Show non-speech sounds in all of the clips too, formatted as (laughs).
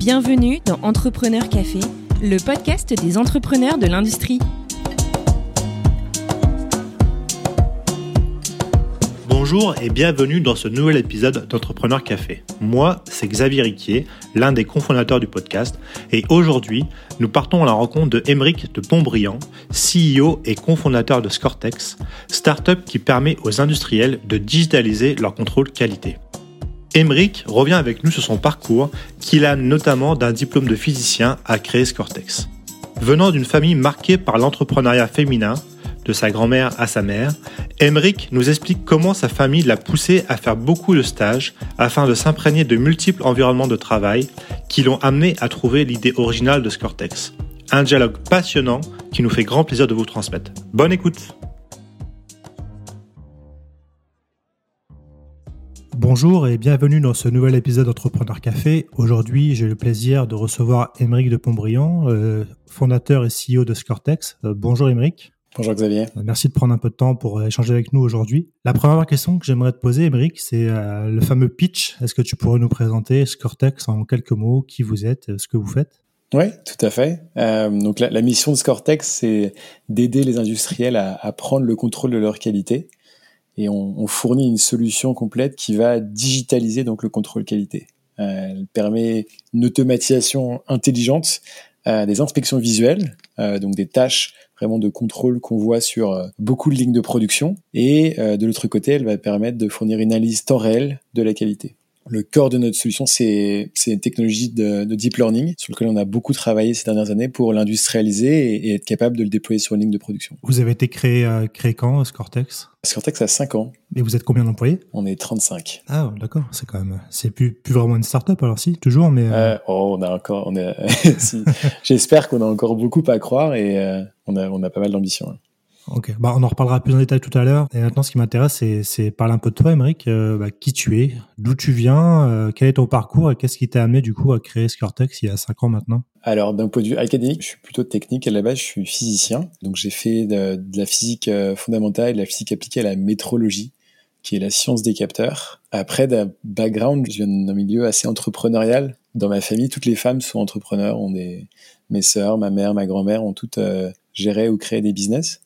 Bienvenue dans Entrepreneur Café, le podcast des entrepreneurs de l'industrie. Bonjour et bienvenue dans ce nouvel épisode d'Entrepreneur Café. Moi, c'est Xavier Riquier, l'un des cofondateurs du podcast, et aujourd'hui, nous partons à la rencontre de Émeric de Pontbriand, CEO et cofondateur de Scortex, startup qui permet aux industriels de digitaliser leur contrôle qualité. Émeric revient avec nous sur son parcours, qu'il a notamment d'un diplôme de physicien à créer Scortex. Venant d'une famille marquée par l'entrepreneuriat féminin, de sa grand-mère à sa mère, Emeric nous explique comment sa famille l'a poussé à faire beaucoup de stages afin de s'imprégner de multiples environnements de travail qui l'ont amené à trouver l'idée originale de Scortex. Un dialogue passionnant qui nous fait grand plaisir de vous transmettre. Bonne écoute Bonjour et bienvenue dans ce nouvel épisode d'Entrepreneur Café. Aujourd'hui, j'ai le plaisir de recevoir Émeric de Pontbriand, euh, fondateur et CEO de Scortex. Euh, bonjour Émeric. Bonjour Xavier. Euh, merci de prendre un peu de temps pour échanger avec nous aujourd'hui. La première question que j'aimerais te poser, Émeric, c'est euh, le fameux pitch. Est-ce que tu pourrais nous présenter Scortex en quelques mots, qui vous êtes, ce que vous faites? Oui, tout à fait. Euh, donc la, la, mission de Scortex, c'est d'aider les industriels à, à, prendre le contrôle de leur qualité. Et on, fournit une solution complète qui va digitaliser donc le contrôle qualité. Euh, elle permet une automatisation intelligente euh, des inspections visuelles, donc des tâches vraiment de contrôle qu'on voit sur euh, beaucoup de lignes de production. Et euh, de l'autre côté, elle va permettre de fournir une analyse temps réel de la qualité. Le cœur de notre solution, c'est une technologie de, de, deep learning sur lequel on a beaucoup travaillé ces dernières années pour l'industrialiser et, et, être capable de le déployer sur une ligne de production. Vous avez été créé, euh, créé quand, Scortex? Scortex a 5 ans. Et vous êtes combien d'employés? On est 35. Ah, d'accord, c'est quand même, c'est plus, plus vraiment une start-up alors si, toujours, mais. Euh... oh, on a encore, on est, (laughs) si, j'espère qu'on a encore beaucoup à croire et euh, on a, on a pas mal d'ambition. Hein. Ok, bah, on en reparlera plus en détail tout à l'heure. Et maintenant, ce qui m'intéresse, c'est parler un peu de toi, Émeric. Euh, bah, qui tu es, d'où tu viens, euh, quel est ton parcours et qu'est-ce qui t'a amené du coup à créer Scortex il y a cinq ans maintenant? Alors, d'un point de vue académique, je suis plutôt technique. À la base, je suis physicien. Donc, j'ai fait de, la physique euh, fondamentale et de la physique appliquée à la métrologie, qui est la science des capteurs. Après, d'un background, je viens d'un milieu assez entrepreneurial. Dans ma famille, toutes les femmes sont entrepreneurs. Mes sœurs, ma mère, ma grand-mère ont toutes euh, géré ou créé des business.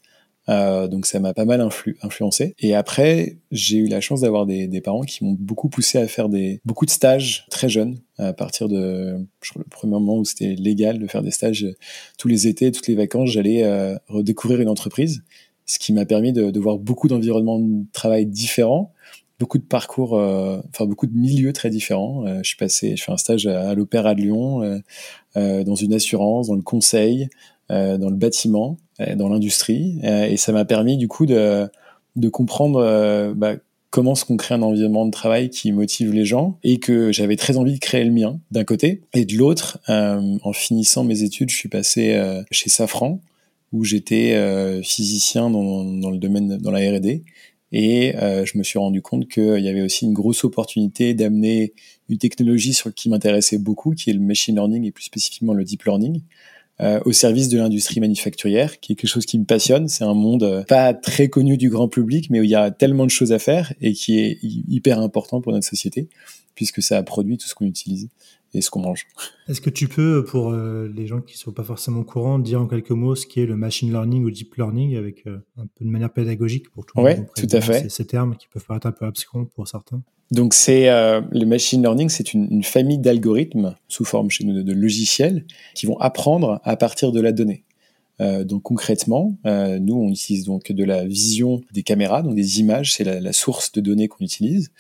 Euh, donc ça m'a pas mal influ influencé. Et après, j'ai eu la chance d'avoir des, des, parents qui m'ont beaucoup poussé à faire des beaucoup de stages très jeunes, à partir de je crois, le premier moment où c'était légal de faire des stages tous les étés, toutes les vacances, j'allais euh, redécouvrir une entreprise, ce qui m'a permis de, de, voir beaucoup d'environnements de travail différents, beaucoup de parcours, euh, enfin beaucoup de milieux très différents. Euh, je suis passé, je fais un stage à, à l'Opéra de Lyon, euh, dans une assurance, dans le conseil, dans le bâtiment dans l'industrie. Et ça m'a permis du coup de, de comprendre bah, comment est-ce qu'on crée un environnement de travail qui motive les gens et que j'avais très envie de créer le mien d'un côté. Et de l'autre euh, en finissant mes études je suis passé euh, chez Safran où j'étais euh, physicien dans, dans, le domaine dans la R&D et je me suis rendu compte qu'il y avait aussi une grosse opportunité d'amener une technologie sur qui m'intéressait beaucoup qui est le machine learning et plus spécifiquement le deep learning euh, au service de l'industrie manufacturière, qui est quelque chose qui me passionne. C'est un monde euh, pas très connu du grand public, mais où il y a tellement de choses à faire et qui est hyper important pour notre société, puisque ça produit tout ce qu'on utilise et ce qu'on mange. Est-ce que tu peux, pour euh, les gens qui ne sont pas forcément au courant, dire en quelques mots ce qu'est le machine learning ou deep learning avec euh, un peu de manière pédagogique pour tout le ouais, monde tout à fait. Ces termes qui peuvent paraître un peu abscons pour certains? Donc c'est euh, le machine learning, c'est une, une, famille d'algorithmes sous forme chez nous de, de, logiciels qui vont apprendre à partir de la donnée. Donc concrètement, nous on utilise donc de la vision des caméras, donc des images, c'est la, la, source de données qu'on utilise,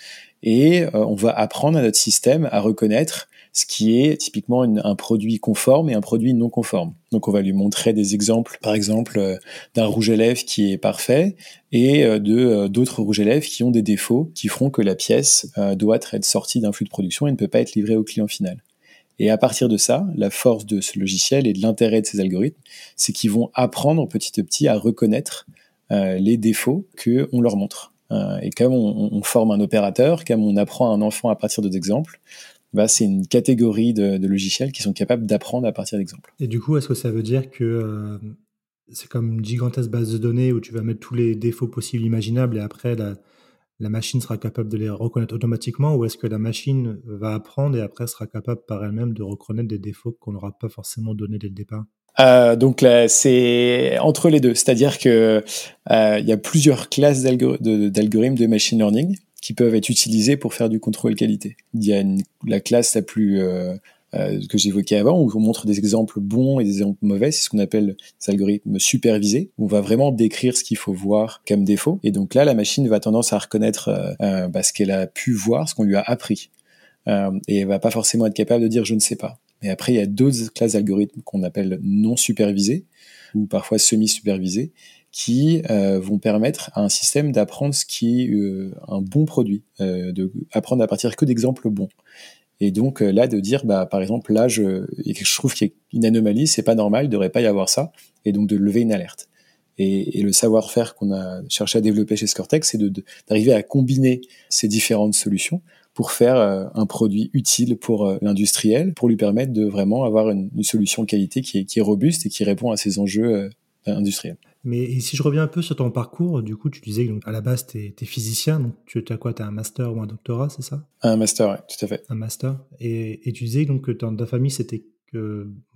et on va apprendre à notre système à reconnaître ce qui est typiquement un produit conforme et un produit non conforme. Donc on va lui montrer des exemples, par exemple euh, d'un rouge à lèvres qui est parfait et euh, de euh, d'autres rouges à lèvres qui ont des défauts qui feront que la pièce doit être sortie d'un flux de production et ne peut pas être livrée au client final. Et à partir de ça, la force de ce logiciel et de l'intérêt de ces algorithmes, c'est qu'ils vont apprendre petit à petit à reconnaître les défauts que on leur montre. Et comme on, forme un opérateur, comme on apprend à un enfant à partir d'exemples, bah, c'est une catégorie de, de, logiciels qui sont capables d'apprendre à partir d'exemples. Et du coup, est-ce que ça veut dire que euh, c'est comme une gigantesque base de données où tu vas mettre tous les défauts possibles imaginables et après la, la machine sera capable de les reconnaître automatiquement ou est-ce que la machine va apprendre et après sera capable par elle-même de reconnaître des défauts qu'on n'aura pas forcément donnés dès le départ? Euh, donc là, c'est entre les deux, c'est-à-dire que euh, il y a plusieurs classes d'algorithmes de machine learning qui peuvent être utilisés pour faire du contrôle qualité. Il y a la classe la plus euh, euh, que j'évoquais avant, où on montre des exemples bons et des exemples mauvais, c'est ce qu'on appelle des algorithmes supervisés, où on va vraiment décrire ce qu'il faut voir comme défaut. Et donc là, la machine va tendance à reconnaître euh, euh bah, ce qu'elle a pu voir, ce qu'on lui a appris. Euh, et elle va pas forcément être capable de dire je ne sais pas. Mais après, il y a d'autres classes d'algorithmes qu'on appelle non supervisés, ou parfois semi-supervisés, qui euh, vont permettre à un système d'apprendre ce qui est euh, un bon produit, euh, de apprendre à partir que d'exemples bons. Et donc euh, là, de dire, bah, par exemple, là, je, je trouve qu'il y a une anomalie, c'est pas normal, il devrait pas y avoir ça, et donc de lever une alerte. Et, et le savoir-faire qu'on a cherché à développer chez Scortex, c'est d'arriver à combiner ces différentes solutions pour faire euh, un produit utile pour l'industriel, pour lui permettre de vraiment avoir une, une solution qualité qui est, qui est, robuste et qui répond à ses enjeux industriels. Mais si je reviens un peu sur ton parcours, du coup, tu disais que à la base, tu es, physicien, donc tu as quoi? Tu as un master ou un doctorat, c'est ça? Un master, oui, tout à fait. Un master. Et, et tu disais donc que dans ta famille, c'était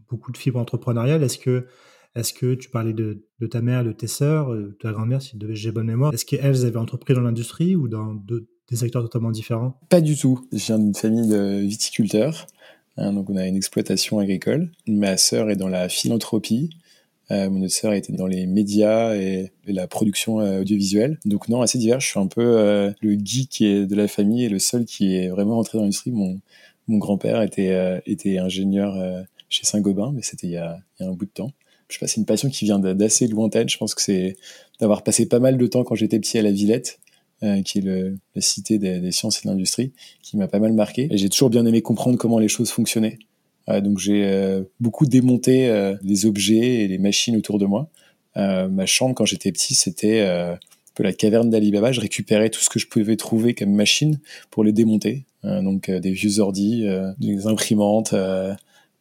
beaucoup de fibres entrepreneuriales. Est-ce que, est que tu parlais de, de, ta mère, de tes sœurs, de ta grand-mère, si j'ai bonne mémoire Est-ce qu'elles avaient entrepris dans l'industrie ou dans des secteurs totalement différents? Pas du tout. Je viens d'une famille de viticulteurs. Hein, donc on a une exploitation agricole. Ma sœur est dans la philanthropie. Euh, mon autre sœur était dans les médias et, la production euh, audiovisuelle. Donc non, assez divers. Je suis un peu euh, le geek de la famille et le seul qui est vraiment rentré dans l'industrie. Mon, mon grand-père était, était ingénieur chez Saint-Gobain, mais c'était il, y a, il y a un bout de temps. Je sais pas, c'est une passion qui vient d'assez lointaine. Je pense que c'est d'avoir passé pas mal de temps quand j'étais petit à la Villette, euh, qui est le, la cité des, des, sciences et de l'industrie, qui m'a pas mal marqué. Et j'ai toujours bien aimé comprendre comment les choses fonctionnaient. Euh, donc j'ai euh, beaucoup démonté euh, les objets et les machines autour de moi. ma chambre, quand j'étais petit, c'était un peu la caverne d'Alibaba. Je récupérais tout ce que je pouvais trouver comme machine pour les démonter. donc des vieux ordis, des imprimantes,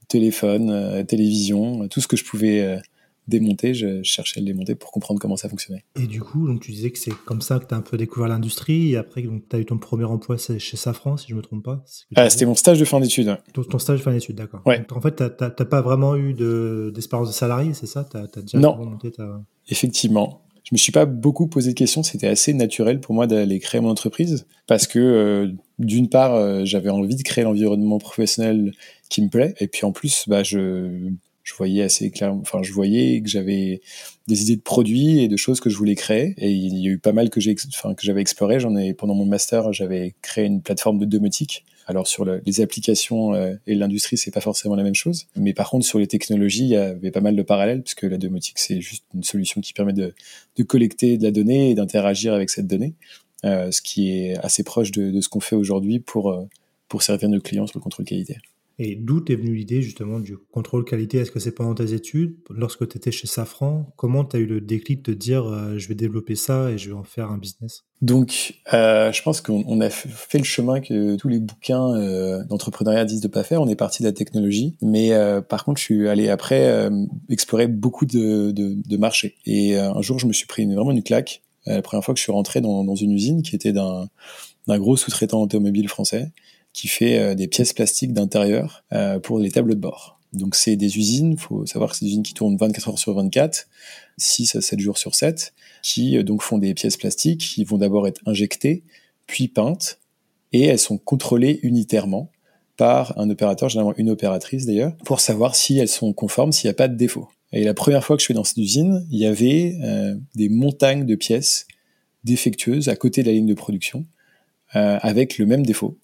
téléphones, télévision, tout ce que je pouvais démonter, je cherchais à le démonter pour comprendre comment ça fonctionnait. Et du coup, donc tu disais que c'est comme ça que tu as un peu découvert l'industrie, et après, tu as eu ton premier emploi chez Safran, si je me trompe pas. Ah, c'était mon stage de fin d'études. Ton, stage de fin d'études, d'accord. Ouais. en fait, tu n'as pas vraiment eu d'espérance de, salarié, c'est ça? As, as déjà Non, monté effectivement. Je me suis pas beaucoup posé de questions, c'était assez naturel pour moi d'aller créer mon entreprise, parce que euh, d'une part, euh, j'avais envie de créer l'environnement professionnel qui me plaît, et puis en plus, bah, je je voyais assez clairement, enfin, je voyais que j'avais des idées de produits et de choses que je voulais créer. Et il y a eu pas mal que j'ai, enfin, que j'avais exploré. J'en ai, pendant mon master, j'avais créé une plateforme de domotique. Alors sur les applications euh, et l'industrie, c'est pas forcément la même chose. Mais par contre, sur les technologies, il y avait pas mal de parallèles puisque la domotique, c'est juste une solution qui permet de, de collecter de la donnée et d'interagir avec cette donnée. Euh, ce qui est assez proche de, de ce qu'on fait aujourd'hui pour, euh, pour servir nos clients sur le contrôle qualité. Et d'où est venue l'idée justement du contrôle qualité? Est-ce que c'est pendant tes études? Lorsque tu étais chez Safran, comment tu as eu le déclic de dire euh, je vais développer ça et je vais en faire un business Donc, euh, je pense qu'on a fait le chemin que tous les bouquins euh, d'entrepreneuriat disent de pas faire. On est parti de la technologie, mais euh, par contre, je suis allé après euh, explorer beaucoup de, de, de marchés. Et euh, un jour, je me suis pris une, vraiment une claque. la première fois que je suis rentré dans, dans une usine qui était d'un gros sous-traitant automobile français qui fait euh, des pièces plastiques d'intérieur euh, pour les tableaux de bord. Donc c'est des usines, il faut savoir que c'est des usines qui tournent 24 heures sur 24, 6 à 7 jours sur 7, qui euh, donc font des pièces plastiques qui vont d'abord être injectées, puis peintes, et elles sont contrôlées unitairement par un opérateur, généralement une opératrice d'ailleurs, pour savoir si elles sont conformes, s'il n'y a pas de défaut. Et la première fois que je suis dans cette usine, il y avait des montagnes de pièces défectueuses à côté de la ligne de production, avec le même défaut.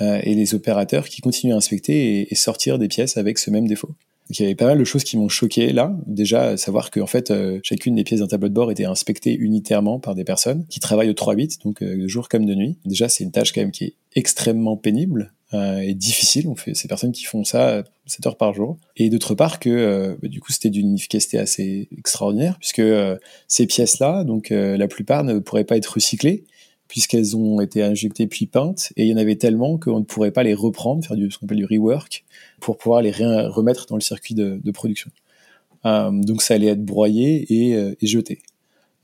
Euh, et les opérateurs qui continuent à inspecter et, sortir des pièces avec ce même défaut. Il y avait pas mal de choses qui m'ont choqué là. Déjà, savoir que en fait, euh, chacune des pièces d'un tableau de bord était inspectée unitairement par des personnes qui travaillent au 3-8, donc euh, de jour comme de nuit. Déjà, c'est une tâche quand même qui est extrêmement pénible et difficile. On fait ces personnes qui font ça 7 heures par jour. Et d'autre part que bah, du coup, c'était d'une efficacité assez extraordinaire puisque ces pièces-là, donc la plupart ne pourraient pas être recyclées puisqu'elles ont été injectées puis peintes, et il y en avait tellement qu'on ne pourrait pas les reprendre, faire du, ce qu'on appelle du rework, pour pouvoir les remettre dans le circuit de, production. Euh, donc ça allait être broyé et, euh, et, jeté.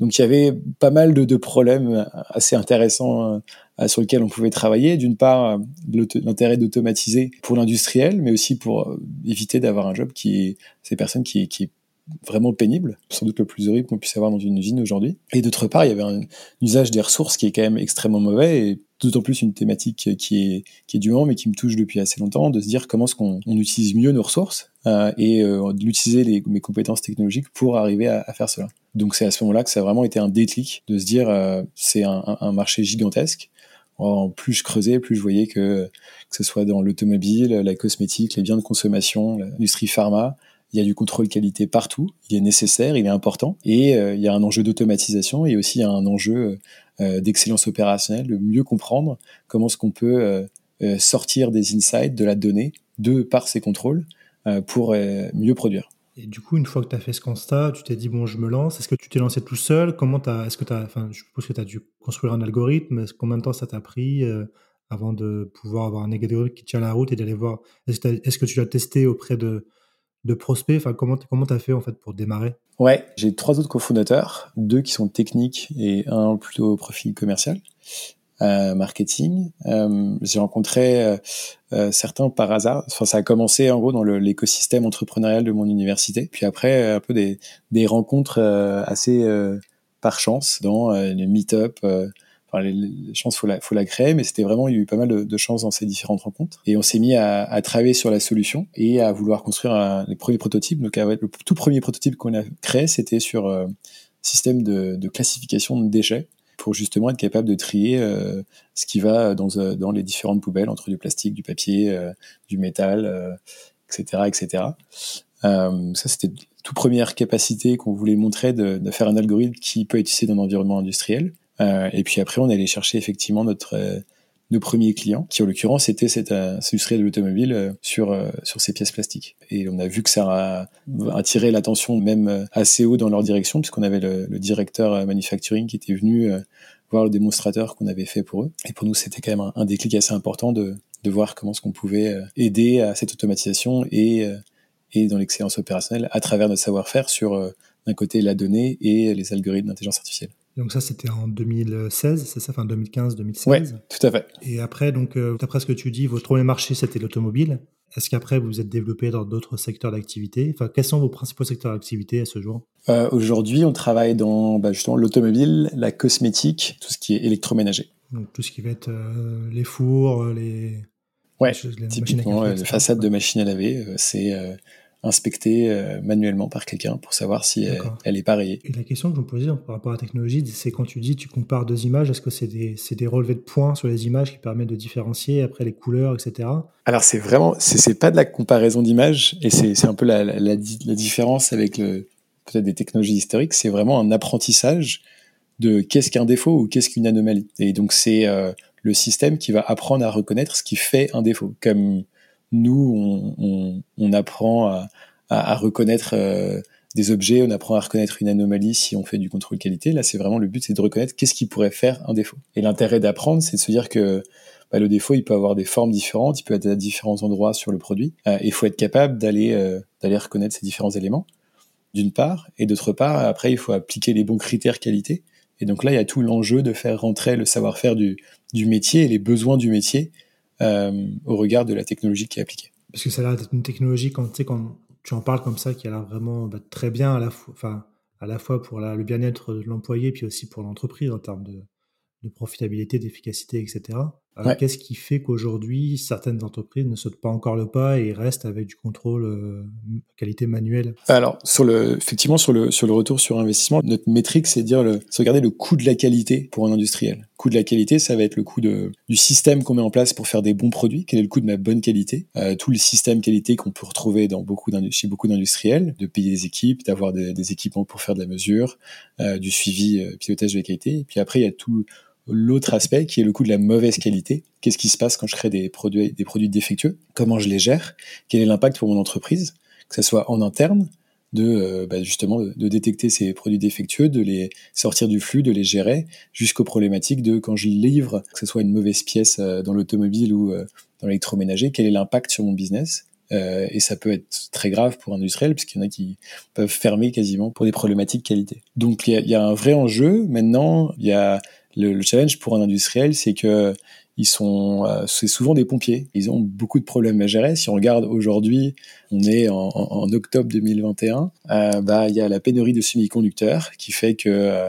Donc il y avait pas mal de, problèmes assez intéressants euh, sur lesquels on pouvait travailler. D'une part, l'intérêt d'automatiser pour l'industriel, mais aussi pour éviter d'avoir un job qui est ces personnes qui, qui vraiment pénible, sans doute le plus horrible qu'on puisse avoir dans une usine aujourd'hui. Et d'autre part, il y avait un usage des ressources qui est quand même extrêmement mauvais et d'autant plus une thématique qui est, qui est du moment mais qui me touche depuis assez longtemps, de se dire comment est-ce qu'on on utilise mieux nos ressources euh, et euh, d'utiliser mes compétences technologiques pour arriver à, à faire cela. Donc c'est à ce moment-là que ça a vraiment été un déclic de se dire euh, c'est un, un, marché gigantesque. En plus je creusais, plus je voyais que que ce soit dans l'automobile, la cosmétique, les biens de consommation, l'industrie pharma, il y a du contrôle qualité partout, il est nécessaire, il est important, et euh, il y a un enjeu d'automatisation et aussi un enjeu euh, d'excellence opérationnelle, de mieux comprendre comment est-ce qu'on peut euh, sortir des insights de la donnée de par ces contrôles pour mieux produire. Et du coup, une fois que tu as fait ce constat, tu t'es dit, bon, je me lance. Est-ce que tu t'es lancé tout seul? Comment as, est-ce que tu enfin, je suppose que tu as dû construire un algorithme. Combien de temps ça t'a pris avant de pouvoir avoir un algorithme qui tient la route et d'aller voir? Est-ce que, est-ce que tu l'as testé auprès de, de prospects Enfin, comment comment t'as fait en fait pour démarrer? Ouais, j'ai trois autres cofondateurs, deux qui sont techniques et un plutôt profil commercial, euh, marketing. Euh, j'ai rencontré euh, euh, certains par hasard. Enfin, ça a commencé en gros dans l'écosystème entrepreneurial de mon université. Puis après, un peu des, des rencontres assez par chance dans les meet-up les, chances, faut la, faut la créer, mais c'était vraiment, il y a eu pas mal de, de chances dans ces différentes rencontres. Et on s'est mis à, à, travailler sur la solution et à vouloir construire un, les premiers prototypes. Donc, le tout premier prototype qu'on a créé, c'était sur euh, système de, de, classification de déchets pour justement être capable de trier euh, ce qui va dans, euh, dans les différentes poubelles entre du plastique, du papier, du métal, etc., etc. ça, c'était toute première capacité qu'on voulait montrer de, de, faire un algorithme qui peut être utilisé dans l'environnement industriel. Euh, et puis après, on allait chercher effectivement notre euh, nos premiers clients, qui en l'occurrence était cette euh, industrie de l'automobile sur sur ces pièces plastiques. Et on a vu que ça a attiré l'attention même assez haut dans leur direction, puisqu'on avait le, le, directeur manufacturing qui était venu voir le démonstrateur qu'on avait fait pour eux. Et pour nous, c'était quand même un, un, déclic assez important de de voir comment ce qu'on pouvait aider à cette automatisation et et dans l'excellence opérationnelle à travers notre savoir-faire sur d'un côté la donnée et les algorithmes d'intelligence artificielle. Donc ça, c'était en 2016, c'est ça, enfin 2015-2016. Oui, tout à fait. Et après, donc, euh, d'après ce que tu dis, votre premier marché, c'était l'automobile. Est-ce qu'après, vous vous êtes développé dans d'autres secteurs d'activité? Enfin, quels sont vos principaux secteurs d'activité à ce jour? Euh, Aujourd'hui, on travaille dans bah, justement l'automobile, la cosmétique, tout ce qui est électroménager. Donc tout ce qui va être euh, les fours, les... Ouais, les typiquement, les façades de machines à laver, c'est inspectée euh, manuellement par quelqu'un pour savoir si elle, est pareille. Et la question que je me posais par rapport à la technologie, c'est quand tu dis tu compares deux images, est-ce que c'est des, des, relevés de points sur les images qui permettent de différencier après les couleurs, etc. Alors c'est vraiment, c'est pas de la comparaison d'images et c'est un peu la, la, la, différence avec peut-être des technologies historiques, c'est vraiment un apprentissage de qu'est-ce qu'un défaut ou qu'est-ce qu'une anomalie. Et donc c'est euh, le système qui va apprendre à reconnaître ce qui fait un défaut, comme nous, on, apprend à, reconnaître euh, des objets, on apprend à reconnaître une anomalie si on fait du contrôle qualité. Là, c'est vraiment le but, c'est de reconnaître qu'est-ce qui pourrait faire un défaut. Et l'intérêt d'apprendre, c'est de se dire que bah, le défaut, il peut avoir des formes différentes, il peut être à différents endroits sur le produit. Euh, il faut être capable d'aller euh, d'aller reconnaître ces différents éléments, d'une part, et d'autre part, après, il faut appliquer les bons critères qualité. Et donc là, il y a tout l'enjeu de faire rentrer le savoir-faire du, métier et les besoins du métier au regard de la technologie qui est appliquée. Parce que ça a l'air d'être une technologie, quand, tu en parles comme ça, qui a l'air vraiment bah, très bien à la, fois, à la fois pour le bien-être de l'employé, puis aussi pour l'entreprise en termes de profitabilité, d'efficacité, etc. Qu'est-ce qui fait qu'aujourd'hui, certaines entreprises ne sautent pas encore le pas et restent avec du contrôle euh, qualité manuelle? Alors, sur le, effectivement, sur le, sur le retour sur investissement, notre métrique, c'est dire le, regarder le coût de la qualité pour un industriel. coût de la qualité, ça va être le coût de, du système qu'on met en place pour faire des bons produits. Quel est le coût de ma bonne qualité? Euh, Tout le système qualité qu'on peut retrouver dans beaucoup chez beaucoup d'industriels, de payer des équipes, d'avoir des, équipements pour faire de la mesure, euh, du suivi, euh, pilotage de la qualité. Et puis après, il y a tout l'autre aspect qui est le coût de la mauvaise qualité. Qu'est-ce qui se passe quand je crée des produits, des produits défectueux? Comment je les gère? Quel est l'impact pour mon entreprise? Que ce soit en interne, de euh, bah, justement de, détecter ces produits défectueux, de les sortir du flux, de les gérer, jusqu'aux problématiques de quand je livre, que ce soit une mauvaise pièce euh, dans l'automobile ou euh, dans l'électroménager, quel est l'impact sur mon business? Et ça peut être très grave pour industriel, puisqu'il y en a qui peuvent fermer quasiment pour des problématiques qualité. Donc il y, y, a un vrai enjeu. Maintenant, il y a le, le, challenge pour un industriel, c'est que ils sont, euh, c'est souvent des pompiers. Ils ont beaucoup de problèmes à gérer. Si on regarde aujourd'hui, on est en, octobre 2021, euh, bah il y a la pénurie de semi-conducteurs qui fait que euh,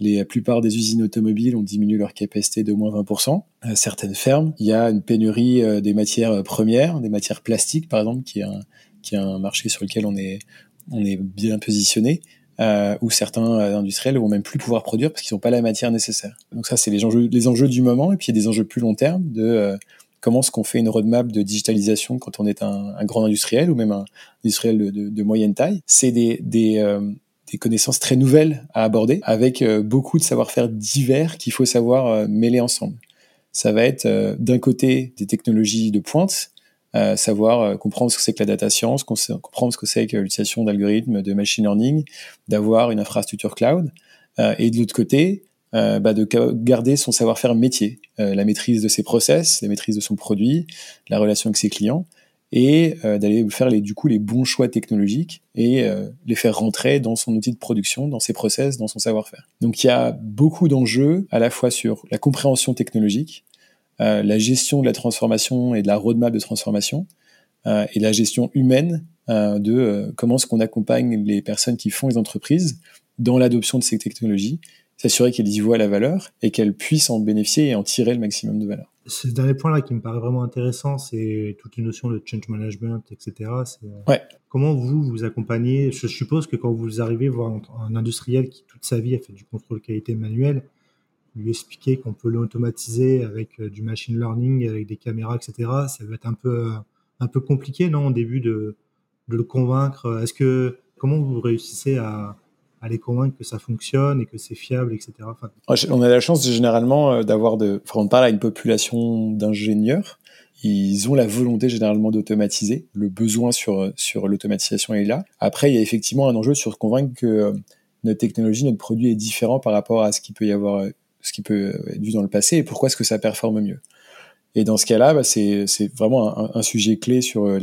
la plupart des usines automobiles ont diminué leur capacité de moins 20%. À certaines fermes, il y a une pénurie des matières premières, des matières plastiques par exemple, qui est un, qui est un marché sur lequel on est, on est bien positionné. Euh, où certains euh, industriels vont même plus pouvoir produire parce qu'ils n'ont pas la matière nécessaire. Donc ça, c'est les enjeux, du moment, et puis il y a des enjeux plus long terme de euh, comment est-ce qu'on fait une roadmap de digitalisation quand on est un, grand industriel ou même un industriel de, moyenne taille. C'est euh, des, connaissances très nouvelles à aborder avec beaucoup de savoir-faire divers qu'il faut savoir mêler ensemble. Ça va être d'un côté des technologies de pointe, euh, savoir euh, comprendre ce que c'est que la data science, comprendre ce que c'est que l'utilisation d'algorithmes, de machine learning, d'avoir une infrastructure cloud, euh, et de l'autre côté, bah, de garder son savoir-faire métier, la maîtrise de ses process, la maîtrise de son produit, la relation avec ses clients, et d'aller faire les, du coup les bons choix technologiques et les faire rentrer dans son outil de production, dans ses process, dans son savoir-faire. Donc il y a beaucoup d'enjeux à la fois sur la compréhension technologique, euh, la gestion de la transformation et de la roadmap de transformation, euh, et la gestion humaine euh, de comment est-ce qu'on accompagne les personnes qui font les entreprises dans l'adoption de ces technologies, s'assurer qu'elles y voient la valeur et qu'elles puissent en bénéficier et en tirer le maximum de valeur. Ce dernier point-là qui me paraît vraiment intéressant, c'est toute une notion de change management, etc. Ouais. Comment vous vous accompagnez Je suppose que quand vous arrivez voir un industriel qui toute sa vie a fait du contrôle qualité manuel, lui expliquer qu'on peut l'automatiser avec euh, du machine learning, avec des caméras, etc. Ça va être un peu, un peu compliqué, non, au début de, de le convaincre. Est-ce que comment vous réussissez à, à les convaincre que ça fonctionne et que c'est fiable, etc. On a la chance généralement euh, d'avoir de, on parle à une population d'ingénieurs. Ils ont la volonté généralement d'automatiser. Le besoin sur sur l'automatisation est là. Après, il y a effectivement un enjeu sur convaincre que euh, notre technologie, notre produit est différent par rapport à ce qu'il peut y avoir ce qui peut être vu dans le passé et pourquoi est-ce que ça performe mieux. Et dans ce cas-là, bah, c'est vraiment un, sujet clé sur euh,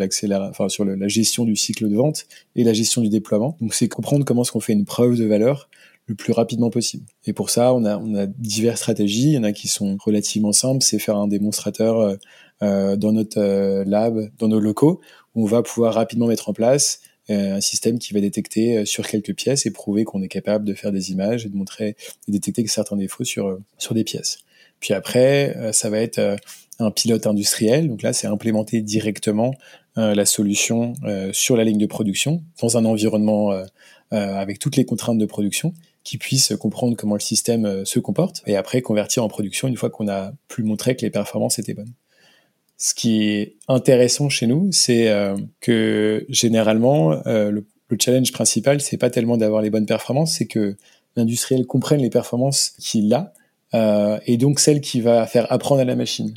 enfin sur la gestion du cycle de vente et la gestion du déploiement. Donc c'est comprendre comment est-ce qu'on fait une preuve de valeur le plus rapidement possible. Et pour ça, on a, on diverses stratégies. Il y en a qui sont relativement simples, c'est faire un démonstrateur euh, euh dans notre lab, dans nos locaux, où on va pouvoir rapidement mettre en place un système qui va détecter euh, sur quelques pièces et prouver qu'on est capable de faire des images et de montrer et détecter certains défauts sur euh, sur des pièces. Puis après, ça va être un pilote industriel. Donc là, c'est implémenter directement la solution sur la ligne de production dans un environnement avec toutes les contraintes de production qui puisse comprendre comment le système se comporte et après convertir en production une fois qu'on a pu montrer que les performances étaient bonnes ce qui est intéressant chez nous, c'est euh, que généralement, euh, le, le, challenge principal, c'est pas tellement d'avoir les bonnes performances, c'est que l'industriel comprenne les performances qu'il a, euh, et donc celle qui va faire apprendre à la machine.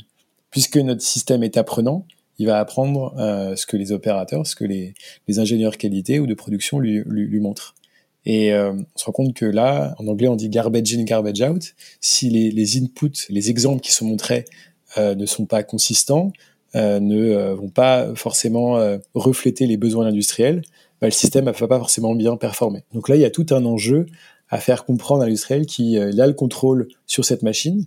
Puisque notre système est apprenant, il va apprendre euh, ce que les opérateurs, ce que les, les, ingénieurs qualité ou de production lui, lui, lui montrent. Et euh, on se rend compte que là, en anglais, on dit garbage in, garbage out. Si les, les inputs, les exemples qui sont montrés ne sont pas consistants, euh, ne euh, vont pas forcément refléter les besoins industriels, bah, le système ne va pas forcément bien performer. Donc là, il y a tout un enjeu à faire comprendre à l'industriel qu'il a le contrôle sur cette machine,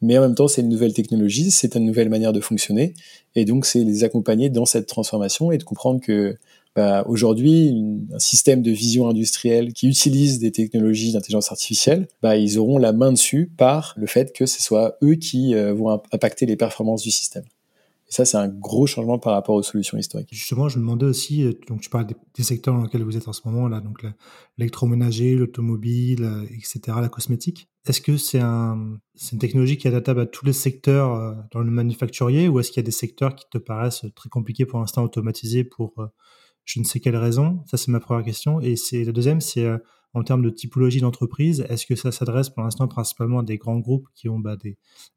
mais en même temps, c'est une nouvelle technologie, c'est une nouvelle manière de fonctionner, et donc c'est les accompagner dans cette transformation et de comprendre que bah, aujourd'hui, un système de vision industrielle qui utilise des technologies d'intelligence artificielle, bah, ils auront la main dessus par le fait que ce soit eux qui euh, vont impacter les performances du système. Et ça, c'est un gros changement par rapport aux solutions historiques. Justement, je me demandais aussi, euh, donc tu parles des, secteurs dans lesquels vous êtes en ce moment, là, donc l'électroménager, l'automobile, euh, etc., la cosmétique. Est-ce que c'est un, une technologie qui est adaptable à tous les secteurs dans le manufacturier ou est-ce qu'il y a des secteurs qui te paraissent très compliqués pour l'instant automatisés pour je ne sais quelle raison Ça, c'est ma première question. Et c'est la deuxième, c'est euh, en termes de typologie d'entreprise, est-ce que ça s'adresse pour l'instant principalement à des grands groupes qui ont bah,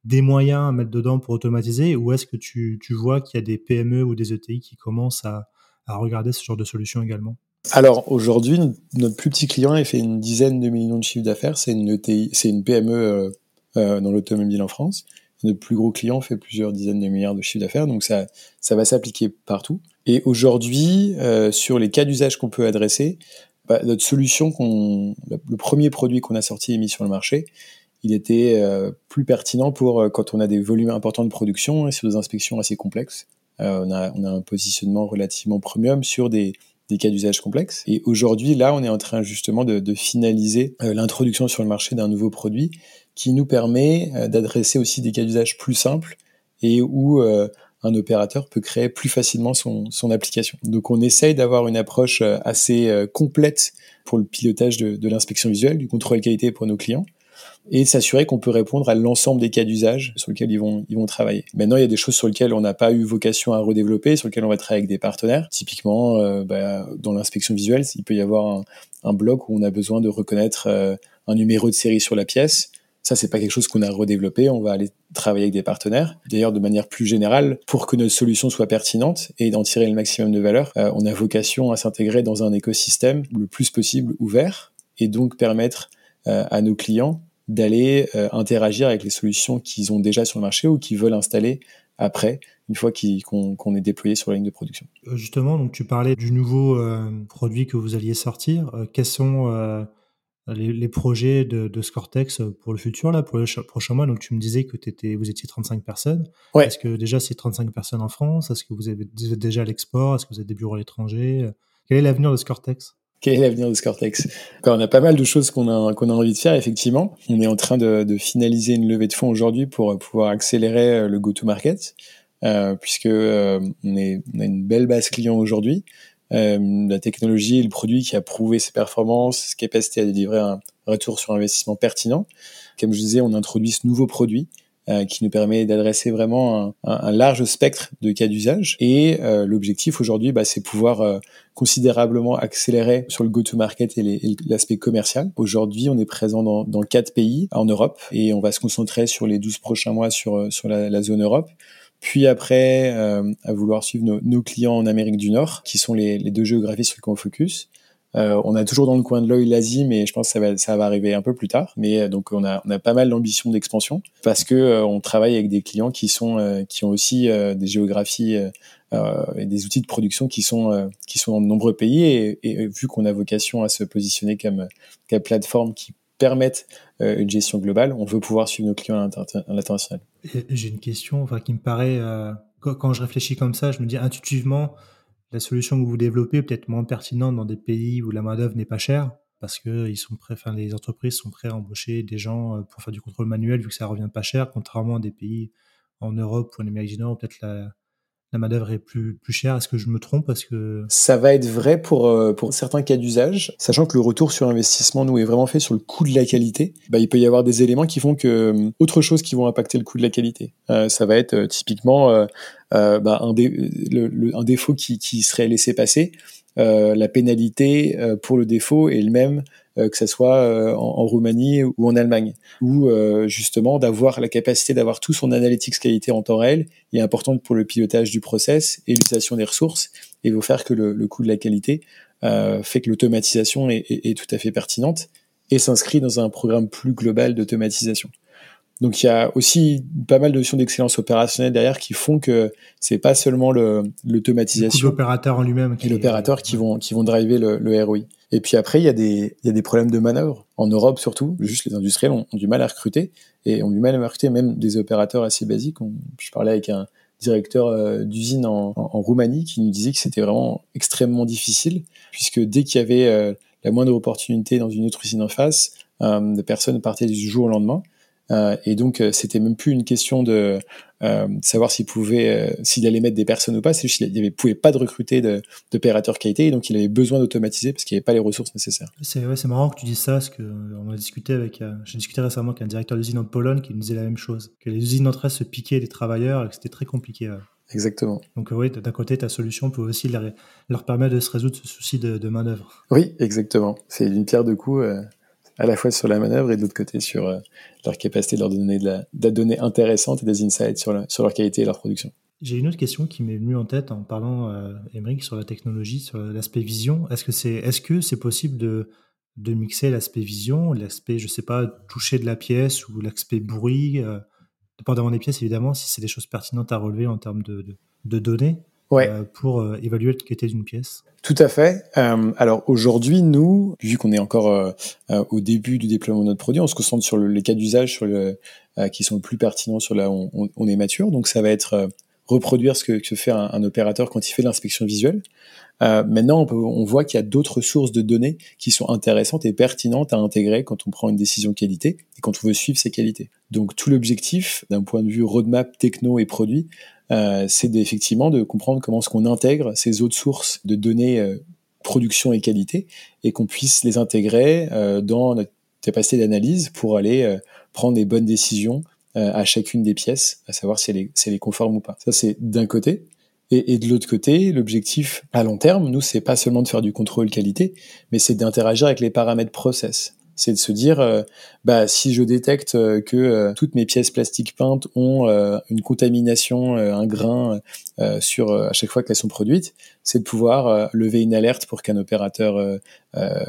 des, moyens à mettre dedans pour automatiser, ou est-ce que tu, vois qu'il y a des PME ou des ETI qui commencent à, regarder ce genre de solution également? Alors aujourd'hui, notre plus petit client, il fait une dizaine de millions de chiffres d'affaires. C'est une ETI, c'est une PME euh, euh, dans l'automobile en France. Notre plus gros client fait plusieurs dizaines de milliards de chiffres d'affaires, donc ça, ça va s'appliquer partout. Et aujourd'hui, euh, sur les cas d'usage qu'on peut adresser, bah, notre solution, le premier produit qu'on a sorti et mis sur le marché, il était euh, plus pertinent pour euh, quand on a des volumes importants de production et sur des inspections assez complexes. Euh, on, a, on, a, un positionnement relativement premium sur des, des cas d'usage complexes. Et aujourd'hui, là, on est en train justement de, de finaliser l'introduction sur le marché d'un nouveau produit qui nous permet d'adresser aussi des cas d'usage plus simples et où un opérateur peut créer plus facilement son, application. Donc on essaye d'avoir une approche assez complète pour le pilotage de, l'inspection visuelle, du contrôle qualité pour nos clients et s'assurer qu'on peut répondre à l'ensemble des cas d'usage sur lesquels ils vont, travailler. Maintenant, il y a des choses sur lesquelles on n'a pas eu vocation à redévelopper, sur lesquelles on va travailler avec des partenaires. Typiquement, euh, bah, dans l'inspection visuelle, il peut y avoir un, bloc où on a besoin de reconnaître euh, un numéro de série sur la pièce. Ça, c'est pas quelque chose qu'on a redéveloppé. On va aller travailler avec des partenaires. D'ailleurs, de manière plus générale, pour que notre solution soit pertinente et d'en tirer le maximum de valeur, euh, on a vocation à s'intégrer dans un écosystème le plus possible ouvert et donc permettre à nos clients d'aller euh, interagir avec les solutions qu'ils ont déjà sur le marché ou qu'ils veulent installer après, une fois qu'on est déployé sur la ligne de production. Euh, justement, donc tu parlais du nouveau euh, produit que vous alliez sortir. quels sont les, les, projets de, de, Scortex pour le futur, là, pour le prochain mois Donc tu me disais que étais, vous étiez 35 personnes. Ouais. Est-ce que déjà c'est 35 personnes en France? Est-ce que vous, avez, déjà à l'export? Est-ce que vous avez des bureaux à l'étranger? Quel est l'avenir de Scortex? Quel est l'avenir de Scortex? On a pas mal de choses qu'on a, qu'on a envie de faire, effectivement. On est en train de, de finaliser une levée de fonds aujourd'hui pour pouvoir accélérer euh, le go-to-market, euh, puisque euh, on, est, on a une belle base client aujourd'hui. Euh, la technologie le produit qui a prouvé ses performances, ses capacités à délivrer un retour sur investissement pertinent. Comme je disais, on introduit ce nouveau produit euh, qui nous permet d'adresser vraiment un, large spectre de cas d'usage. Et euh, l'objectif aujourd'hui, bah, c'est pouvoir considérablement accélérer sur le go-to-market et l'aspect commercial. Aujourd'hui, on est présent dans, quatre pays en Europe et on va se concentrer sur les 12 prochains mois sur, la zone Europe puis après euh, à vouloir suivre nos, nos, clients en Amérique du Nord, qui sont les, les deux géographies sur lesquelles on focus. Euh, on a toujours dans le coin de l'œil l'Asie, mais je pense que ça va, ça va arriver un peu plus tard. Mais euh, donc on a, on a pas mal d'ambition d'expansion parce que euh, on travaille avec des clients qui sont, qui ont aussi des géographies et des outils de production qui sont, qui sont dans de nombreux pays. Et, vu qu'on a vocation à se positionner comme, comme plateforme qui permettent une gestion globale, on veut pouvoir suivre nos clients à l'international. J'ai une question, enfin, qui me paraît, quand je réfléchis comme ça, je me dis intuitivement la solution que vous développez est peut-être moins pertinente dans des pays où la main-d'œuvre n'est pas chère, parce que les entreprises sont prêtes à embaucher des gens euh, pour faire du contrôle manuel vu que ça revient pas cher, contrairement à des pays en Europe ou en Amérique du Nord peut-être la, la main-d'œuvre est plus, plus chère. Est-ce que je me trompe? Parce que ça va être vrai pour, euh, pour certains cas d'usage, sachant que le retour sur investissement nous est vraiment fait sur le coût de la qualité. Bah, il peut y avoir des éléments qui font que euh, autre chose qui vont impacter le coût de la qualité. Euh, ça va être euh, typiquement bah, un, le, le, un, défaut qui, qui, serait laissé passer. la pénalité pour le défaut est le même que ce soit euh, en, en, Roumanie ou en Allemagne, ou euh, justement d'avoir la capacité d'avoir tout son analytics qualité en temps réel est importante pour le pilotage du process et l'utilisation des ressources et vous faire que le, le coût de la qualité fait que l'automatisation est, est, est tout à fait pertinente et s'inscrit dans un programme plus global d'automatisation. Donc il y a aussi pas mal de notions d'excellence opérationnelle derrière qui font que c'est pas seulement l'automatisation. L'opérateur en lui-même. Et l'opérateur qui vont qui vont driver le, le ROI. Et puis après il y a des il y a des problèmes de manœuvre en Europe surtout. Juste les industriels ont, ont, du mal à recruter et ont du mal à recruter même des opérateurs assez basiques. On, je parlais avec un directeur euh, d'usine en, en, en, Roumanie qui nous disait que c'était vraiment extrêmement difficile puisque dès qu'il y avait euh, la moindre opportunité dans une autre usine en face, euh, des personnes partaient du jour au lendemain. Euh, et donc, euh, c'était même plus une question de euh, savoir s'il pouvait, s'il allait mettre des personnes ou pas. C'est juste qu'il ne pouvait pas de recruter d'opérateurs qualité, et donc il avait besoin d'automatiser parce qu'il n'y avait pas les ressources nécessaires. C'est ouais, marrant que tu dises ça, parce que on a discuté avec, j'ai discuté récemment avec un directeur d'usine en Pologne qui nous disait la même chose, que les usines elles se piquaient des travailleurs et que c'était très compliqué. Exactement. Donc oui, d'un côté, ta solution peut aussi leur, leur, permettre de se résoudre ce souci de, de main d'œuvre. Oui, exactement. C'est une pierre de coups. Euh à la fois sur la manœuvre et de l'autre côté sur euh, leur capacité de leur donner de la, de la donnée intéressante et des insights sur, leur qualité et leur production. J'ai une autre question qui m'est venue en tête en parlant, euh, sur la technologie, sur l'aspect vision. Est-ce que c'est est -ce c'est possible de, mixer l'aspect vision, l'aspect, je sais pas, toucher de la pièce ou l'aspect bruit euh, dépendamment des pièces, évidemment, si c'est des choses pertinentes à relever en termes de, données? Ouais. pour évaluer la qualité d'une pièce. Tout à fait. alors aujourd'hui, nous, vu qu'on est encore au début du déploiement de notre produit, on se concentre sur les cas d'usage sur le, qui sont le plus pertinents sur là où on, on, est mature. Donc ça va être reproduire ce que, fait un, opérateur quand il fait l'inspection visuelle. Euh, maintenant, on, on voit qu'il y a d'autres sources de données qui sont intéressantes et pertinentes à intégrer quand on prend une décision qualité et quand on veut suivre ces qualités. Donc tout l'objectif, d'un point de vue roadmap techno et produit, euh, c'est effectivement de comprendre comment est-ce qu'on intègre ces autres sources de données euh, production et qualité et qu'on puisse les intégrer euh, dans notre capacité d'analyse pour aller euh, prendre des bonnes décisions euh, à chacune des pièces, à savoir si elle est, si elle est conforme ou pas. Ça, c'est d'un côté. Et, et, de l'autre côté, l'objectif à long terme, nous, c'est pas seulement de faire du contrôle qualité, mais c'est d'interagir avec les paramètres process c'est de se dire, euh, bah, si je détecte euh, que euh, toutes mes pièces plastiques peintes ont une contamination, un grain sur à chaque fois qu'elles sont produites, c'est de pouvoir lever une alerte pour qu'un opérateur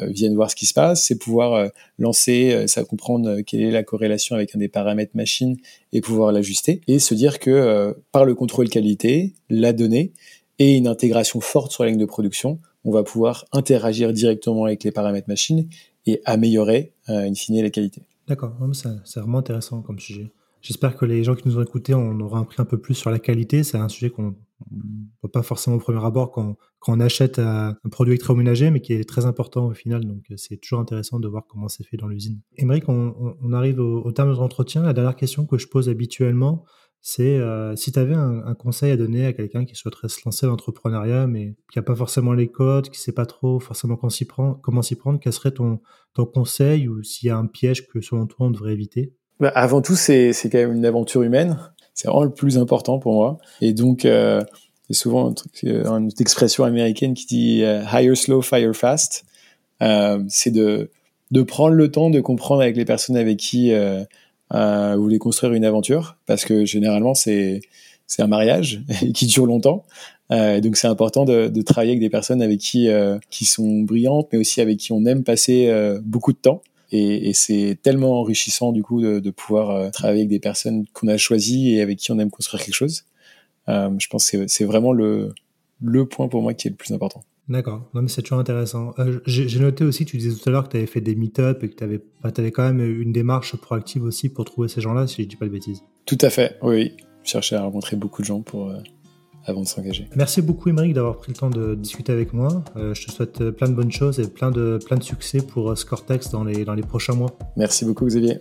vienne voir ce qui se passe, c'est pouvoir lancer, ça comprendre quelle est la corrélation avec un des paramètres machine et pouvoir l'ajuster. Et se dire que par le contrôle qualité, la donnée et une intégration forte sur la ligne de production, on va pouvoir interagir directement avec les paramètres machine et améliorer euh, in fine la qualité. D'accord, c'est vraiment intéressant comme sujet. J'espère que les gens qui nous ont écoutés en auront appris un peu plus sur la qualité. C'est un sujet qu'on ne voit pas forcément au premier abord quand, quand on achète un produit électroménager, mais qui est très important au final. Donc, c'est toujours intéressant de voir comment c'est fait dans l'usine. Émeric, on, on, arrive au, au terme de l'entretien. La dernière question que je pose habituellement, c'est euh, si tu avais un, conseil à donner à quelqu'un qui souhaiterait se lancer dans l'entrepreneuriat, mais qui n'a pas forcément les codes, qui ne sait pas trop forcément comment s'y prendre, comment s'y quel serait ton, ton conseil ou s'il y a un piège que selon toi on devrait éviter? Bah, Avant tout, c'est quand même une aventure humaine. C'est vraiment le plus important pour moi. Et donc, euh, c'est souvent un truc, euh, une expression américaine qui dit euh, hire slow, fire fast. Euh, c'est de, de prendre le temps de comprendre avec les personnes avec qui euh, vous voulez construire une aventure parce que généralement c'est c'est un mariage (laughs) qui dure longtemps. Euh, donc c'est important de, de, travailler avec des personnes avec qui euh, qui sont brillantes, mais aussi avec qui on aime passer euh, beaucoup de temps. Et, et c'est tellement enrichissant du coup de, de pouvoir euh, travailler avec des personnes qu'on a choisies et avec qui on aime construire quelque chose. je pense que c'est vraiment le le point pour moi qui est le plus important. D'accord, non mais c'est toujours intéressant. Euh, J'ai noté aussi, tu disais tout à l'heure que tu avais fait des meet-up et que tu avais, bah, avais, quand même une démarche proactive aussi pour trouver ces gens-là, si je dis pas de bêtises. Tout à fait, oui. Je cherchais à rencontrer beaucoup de gens pour, euh, avant de s'engager. Merci beaucoup Émeric d'avoir pris le temps de discuter avec moi. Euh, je te souhaite plein de bonnes choses et plein de, plein de succès pour Scoretex dans les, dans les prochains mois. Merci beaucoup Xavier.